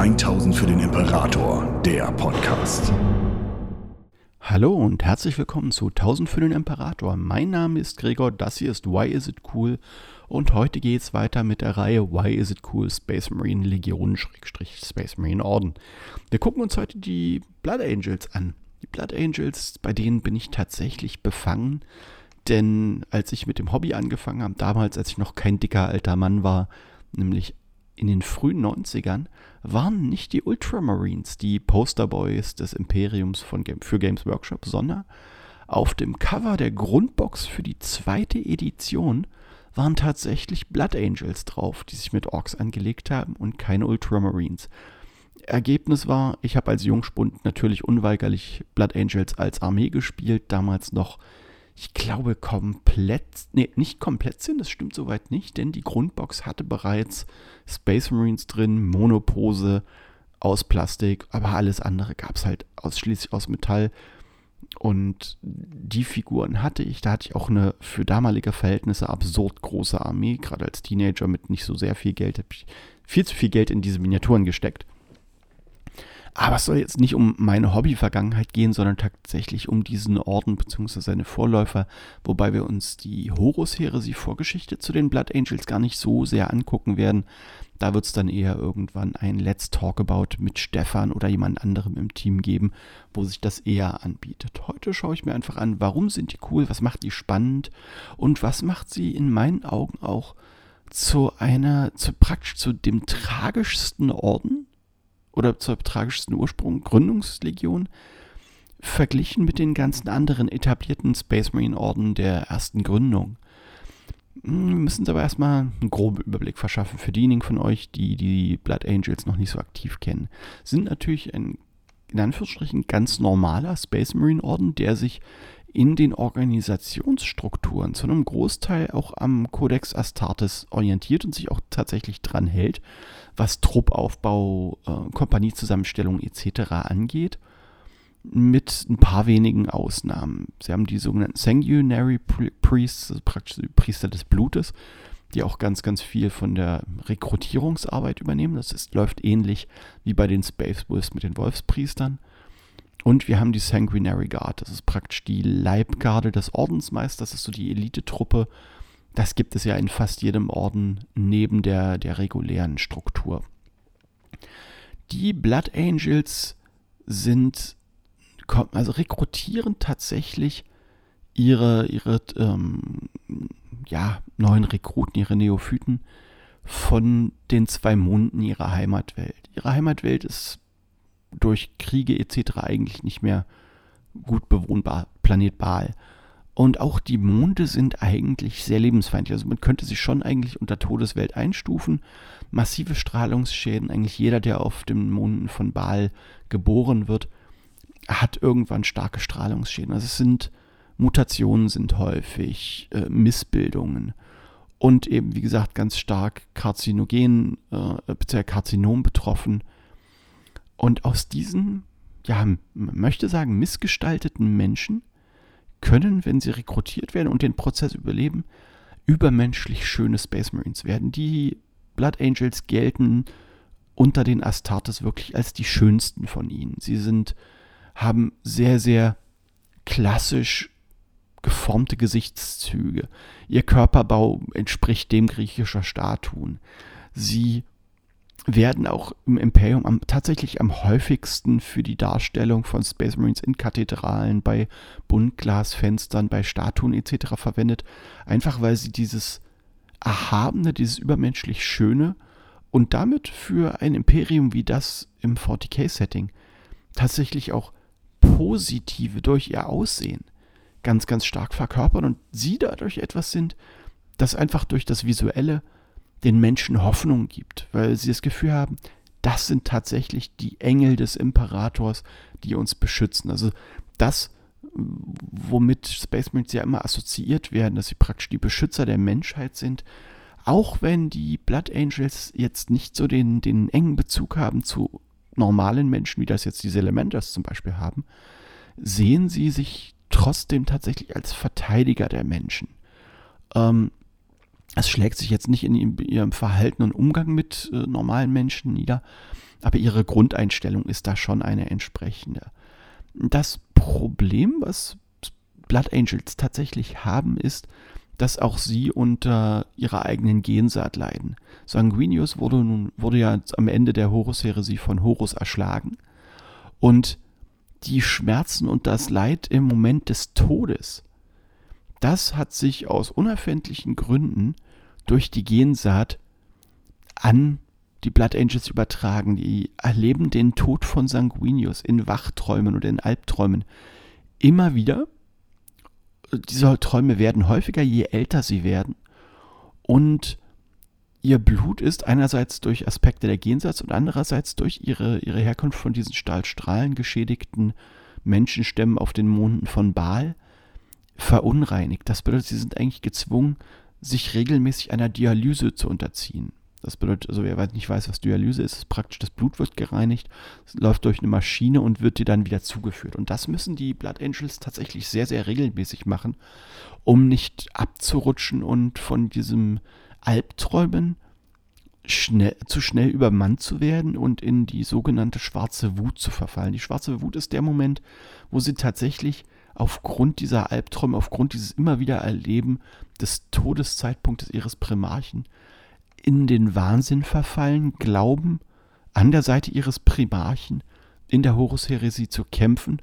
1000 für den Imperator, der Podcast. Hallo und herzlich willkommen zu 1000 für den Imperator. Mein Name ist Gregor, das hier ist Why Is It Cool und heute geht es weiter mit der Reihe Why Is It Cool Space Marine Legion Space Marine Orden. Wir gucken uns heute die Blood Angels an. Die Blood Angels, bei denen bin ich tatsächlich befangen, denn als ich mit dem Hobby angefangen habe, damals als ich noch kein dicker alter Mann war, nämlich in den frühen 90ern waren nicht die Ultramarines die Posterboys des Imperiums von für Games Workshop, sondern auf dem Cover der Grundbox für die zweite Edition waren tatsächlich Blood Angels drauf, die sich mit Orks angelegt haben und keine Ultramarines. Ergebnis war, ich habe als Jungspund natürlich unweigerlich Blood Angels als Armee gespielt, damals noch ich glaube, komplett, nee, nicht komplett sind, das stimmt soweit nicht, denn die Grundbox hatte bereits Space Marines drin, Monopose aus Plastik, aber alles andere gab es halt ausschließlich aus Metall. Und die Figuren hatte ich, da hatte ich auch eine für damalige Verhältnisse absurd große Armee, gerade als Teenager mit nicht so sehr viel Geld, habe ich viel zu viel Geld in diese Miniaturen gesteckt. Aber es soll jetzt nicht um meine Hobby-Vergangenheit gehen, sondern tatsächlich um diesen Orden bzw. seine Vorläufer, wobei wir uns die Horus-Heresie-Vorgeschichte zu den Blood Angels gar nicht so sehr angucken werden. Da wird es dann eher irgendwann ein Let's Talk About mit Stefan oder jemand anderem im Team geben, wo sich das eher anbietet. Heute schaue ich mir einfach an, warum sind die cool, was macht die spannend und was macht sie in meinen Augen auch zu einer, zu praktisch zu dem tragischsten Orden oder zur tragischsten Ursprung Gründungslegion verglichen mit den ganzen anderen etablierten Space Marine Orden der ersten Gründung. Hm, wir müssen uns aber erstmal einen groben Überblick verschaffen für diejenigen von euch, die die Blood Angels noch nicht so aktiv kennen. Sind natürlich ein in Anführungsstrichen ganz normaler Space Marine Orden, der sich in den Organisationsstrukturen zu einem Großteil auch am Codex Astartes orientiert und sich auch tatsächlich dran hält, was Truppaufbau, äh, Kompaniezusammenstellung etc. angeht, mit ein paar wenigen Ausnahmen. Sie haben die sogenannten Sanguinary Priests, also praktisch die Priester des Blutes, die auch ganz, ganz viel von der Rekrutierungsarbeit übernehmen. Das ist, läuft ähnlich wie bei den Space Wolves mit den Wolfspriestern. Und wir haben die Sanguinary Guard. Das ist praktisch die Leibgarde des Ordensmeisters. Das ist so die Elitetruppe. Das gibt es ja in fast jedem Orden neben der, der regulären Struktur. Die Blood Angels sind, also rekrutieren tatsächlich ihre, ihre ähm, ja, neuen Rekruten, ihre Neophyten von den zwei Monden ihrer Heimatwelt. Ihre Heimatwelt ist durch Kriege etc. eigentlich nicht mehr gut bewohnbar, Planet Baal. Und auch die Monde sind eigentlich sehr lebensfeindlich. Also man könnte sie schon eigentlich unter Todeswelt einstufen. Massive Strahlungsschäden. Eigentlich jeder, der auf den Monden von Baal geboren wird, hat irgendwann starke Strahlungsschäden. Also es sind Mutationen sind häufig, äh, Missbildungen und eben, wie gesagt, ganz stark karzinogen, äh, bzw. Karzinom betroffen. Und aus diesen, ja, man möchte sagen, missgestalteten Menschen können, wenn sie rekrutiert werden und den Prozess überleben, übermenschlich schöne Space Marines werden. Die Blood Angels gelten unter den Astartes wirklich als die schönsten von ihnen. Sie sind, haben sehr, sehr klassisch geformte Gesichtszüge. Ihr Körperbau entspricht dem griechischer Statuen. Sie werden auch im Imperium am, tatsächlich am häufigsten für die Darstellung von Space Marines in Kathedralen, bei Buntglasfenstern, bei Statuen etc. verwendet, einfach weil sie dieses Erhabene, dieses übermenschlich Schöne und damit für ein Imperium wie das im 40k-Setting tatsächlich auch positive durch ihr Aussehen ganz, ganz stark verkörpern und sie dadurch etwas sind, das einfach durch das Visuelle den Menschen Hoffnung gibt, weil sie das Gefühl haben, das sind tatsächlich die Engel des Imperators, die uns beschützen. Also das, womit Space Marines ja immer assoziiert werden, dass sie praktisch die Beschützer der Menschheit sind, auch wenn die Blood Angels jetzt nicht so den, den engen Bezug haben zu normalen Menschen, wie das jetzt die Elementers zum Beispiel haben, sehen sie sich trotzdem tatsächlich als Verteidiger der Menschen. Ähm, es schlägt sich jetzt nicht in ihrem Verhalten und Umgang mit äh, normalen Menschen nieder, aber ihre Grundeinstellung ist da schon eine entsprechende. Das Problem, was Blood Angels tatsächlich haben, ist, dass auch sie unter ihrer eigenen Gensaat leiden. Sanguinius wurde nun wurde ja am Ende der Horus-Heresie von Horus erschlagen und die Schmerzen und das Leid im Moment des Todes, das hat sich aus unerfindlichen Gründen durch die Gensaat an die Blood Angels übertragen. Die erleben den Tod von Sanguinius in Wachträumen oder in Albträumen immer wieder diese Träume werden häufiger, je älter sie werden. Und ihr Blut ist einerseits durch Aspekte der Jenseits und andererseits durch ihre, ihre Herkunft von diesen Stahlstrahlen geschädigten Menschenstämmen auf den Monden von Baal verunreinigt. Das bedeutet, sie sind eigentlich gezwungen, sich regelmäßig einer Dialyse zu unterziehen. Das bedeutet, also wer nicht weiß, was Dialyse ist, ist praktisch, das Blut wird gereinigt, läuft durch eine Maschine und wird dir dann wieder zugeführt. Und das müssen die Blood Angels tatsächlich sehr, sehr regelmäßig machen, um nicht abzurutschen und von diesem Albträumen schnell, zu schnell übermannt zu werden und in die sogenannte schwarze Wut zu verfallen. Die schwarze Wut ist der Moment, wo sie tatsächlich aufgrund dieser Albträume, aufgrund dieses immer wieder Erleben des Todeszeitpunktes ihres Primarchen in den Wahnsinn verfallen, glauben, an der Seite ihres Primarchen in der Horus-Heresie zu kämpfen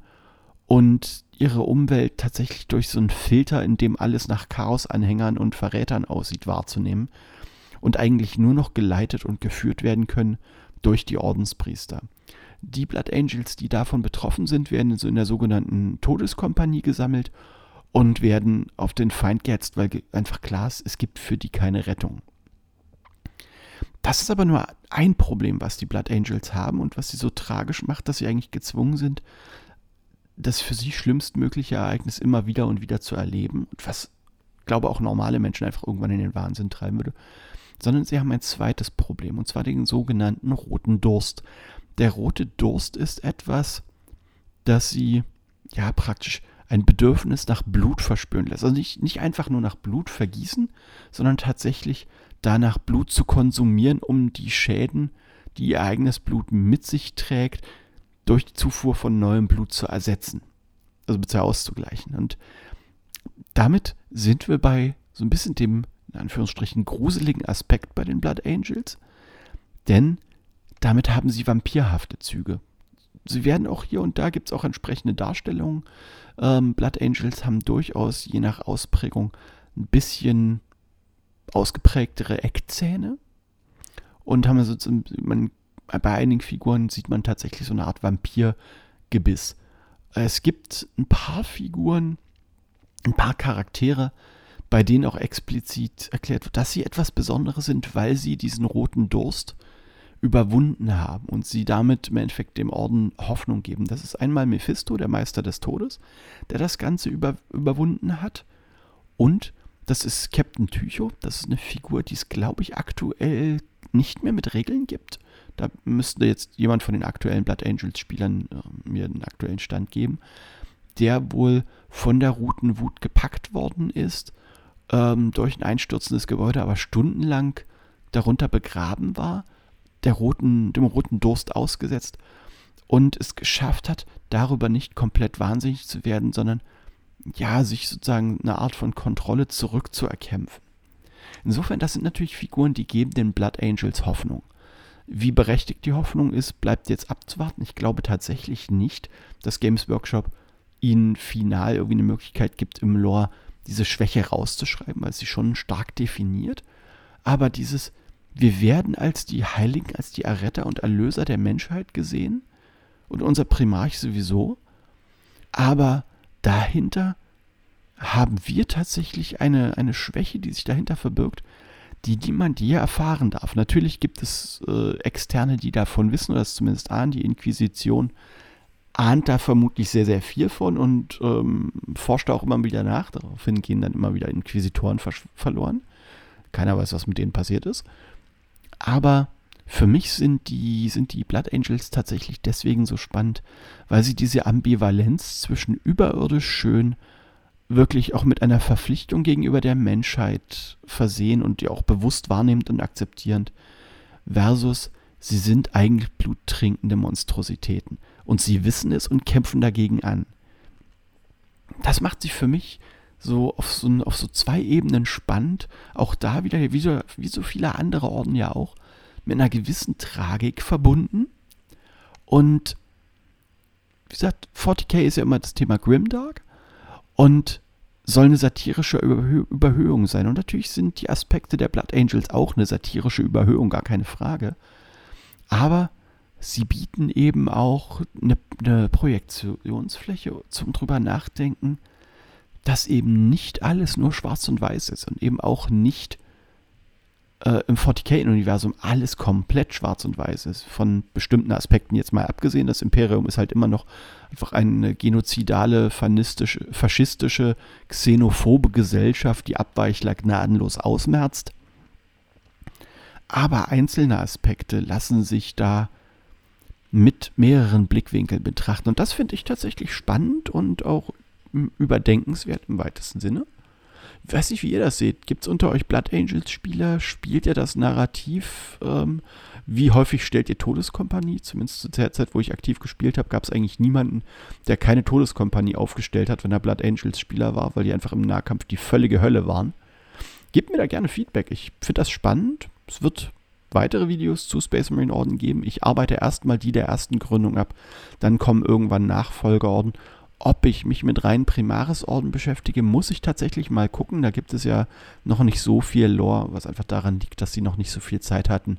und ihre Umwelt tatsächlich durch so einen Filter, in dem alles nach Chaos-Anhängern und Verrätern aussieht, wahrzunehmen und eigentlich nur noch geleitet und geführt werden können durch die Ordenspriester. Die Blood Angels, die davon betroffen sind, werden in der sogenannten Todeskompanie gesammelt und werden auf den Feind gehetzt, weil einfach klar ist, es gibt für die keine Rettung. Das ist aber nur ein Problem, was die Blood Angels haben und was sie so tragisch macht, dass sie eigentlich gezwungen sind, das für sie schlimmstmögliche Ereignis immer wieder und wieder zu erleben was, glaube auch normale Menschen einfach irgendwann in den Wahnsinn treiben würde, sondern sie haben ein zweites Problem und zwar den sogenannten roten Durst. Der rote Durst ist etwas, das sie ja praktisch ein Bedürfnis nach Blut verspüren lässt. Also nicht, nicht einfach nur nach Blut vergießen, sondern tatsächlich danach Blut zu konsumieren, um die Schäden, die ihr eigenes Blut mit sich trägt, durch die Zufuhr von neuem Blut zu ersetzen. Also bitte auszugleichen. Und damit sind wir bei so ein bisschen dem, in Anführungsstrichen, gruseligen Aspekt bei den Blood Angels. Denn damit haben sie vampirhafte Züge. Sie werden auch hier und da gibt es auch entsprechende Darstellungen. Ähm, Blood Angels haben durchaus je nach Ausprägung ein bisschen ausgeprägtere Eckzähne und haben so, man, bei einigen Figuren sieht man tatsächlich so eine Art Vampirgebiss. Es gibt ein paar Figuren, ein paar Charaktere, bei denen auch explizit erklärt wird, dass sie etwas Besonderes sind, weil sie diesen roten Durst überwunden haben und sie damit im Endeffekt dem Orden Hoffnung geben. Das ist einmal Mephisto, der Meister des Todes, der das Ganze über, überwunden hat und das ist Captain Tycho. Das ist eine Figur, die es, glaube ich, aktuell nicht mehr mit Regeln gibt. Da müsste jetzt jemand von den aktuellen Blood Angels-Spielern äh, mir einen aktuellen Stand geben, der wohl von der Routenwut gepackt worden ist, ähm, durch ein einstürzendes Gebäude, aber stundenlang darunter begraben war, der roten, dem roten Durst ausgesetzt und es geschafft hat, darüber nicht komplett wahnsinnig zu werden, sondern ja, sich sozusagen eine Art von Kontrolle zurückzuerkämpfen. Insofern, das sind natürlich Figuren, die geben den Blood Angels Hoffnung. Wie berechtigt die Hoffnung ist, bleibt jetzt abzuwarten. Ich glaube tatsächlich nicht, dass Games Workshop ihnen final irgendwie eine Möglichkeit gibt, im Lore diese Schwäche rauszuschreiben, weil sie schon stark definiert. Aber dieses, wir werden als die Heiligen, als die Erretter und Erlöser der Menschheit gesehen und unser Primarch sowieso. Aber dahinter haben wir tatsächlich eine, eine Schwäche, die sich dahinter verbirgt, die niemand je erfahren darf. Natürlich gibt es äh, Externe, die davon wissen, oder das zumindest ahnen. Die Inquisition ahnt da vermutlich sehr, sehr viel von und ähm, forscht auch immer wieder nach. Daraufhin gehen dann immer wieder Inquisitoren verloren. Keiner weiß, was mit denen passiert ist. Aber für mich sind die, sind die Blood Angels tatsächlich deswegen so spannend, weil sie diese Ambivalenz zwischen überirdisch schön wirklich auch mit einer Verpflichtung gegenüber der Menschheit versehen und die auch bewusst wahrnehmend und akzeptierend versus sie sind eigentlich bluttrinkende Monstrositäten. Und sie wissen es und kämpfen dagegen an. Das macht sie für mich so auf so, auf so zwei Ebenen spannend. Auch da wieder, wie so, wie so viele andere Orden ja auch, mit einer gewissen Tragik verbunden. Und wie gesagt, 40k ist ja immer das Thema Grimdark und soll eine satirische Überhö Überhöhung sein. Und natürlich sind die Aspekte der Blood Angels auch eine satirische Überhöhung, gar keine Frage. Aber sie bieten eben auch eine, eine Projektionsfläche zum drüber nachdenken, dass eben nicht alles nur schwarz und weiß ist und eben auch nicht äh, im 40k-Universum alles komplett schwarz und weiß ist. Von bestimmten Aspekten jetzt mal abgesehen. Das Imperium ist halt immer noch einfach eine genozidale, faschistische, xenophobe Gesellschaft, die Abweichler gnadenlos ausmerzt. Aber einzelne Aspekte lassen sich da mit mehreren Blickwinkeln betrachten. Und das finde ich tatsächlich spannend und auch überdenkenswert im weitesten Sinne. Ich weiß nicht, wie ihr das seht. Gibt es unter euch Blood Angels Spieler? Spielt ihr das Narrativ? Ähm, wie häufig stellt ihr Todeskompanie? Zumindest zu der Zeit, wo ich aktiv gespielt habe, gab es eigentlich niemanden, der keine Todeskompanie aufgestellt hat, wenn er Blood Angels Spieler war, weil die einfach im Nahkampf die völlige Hölle waren. Gebt mir da gerne Feedback. Ich finde das spannend. Es wird weitere Videos zu Space Marine Orden geben. Ich arbeite erstmal die der ersten Gründung ab. Dann kommen irgendwann Nachfolgeorden ob ich mich mit rein Primaris-Orden beschäftige, muss ich tatsächlich mal gucken. Da gibt es ja noch nicht so viel Lore, was einfach daran liegt, dass sie noch nicht so viel Zeit hatten,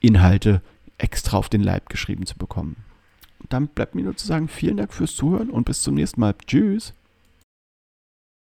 Inhalte extra auf den Leib geschrieben zu bekommen. Und dann bleibt mir nur zu sagen, vielen Dank fürs Zuhören und bis zum nächsten Mal. Tschüss.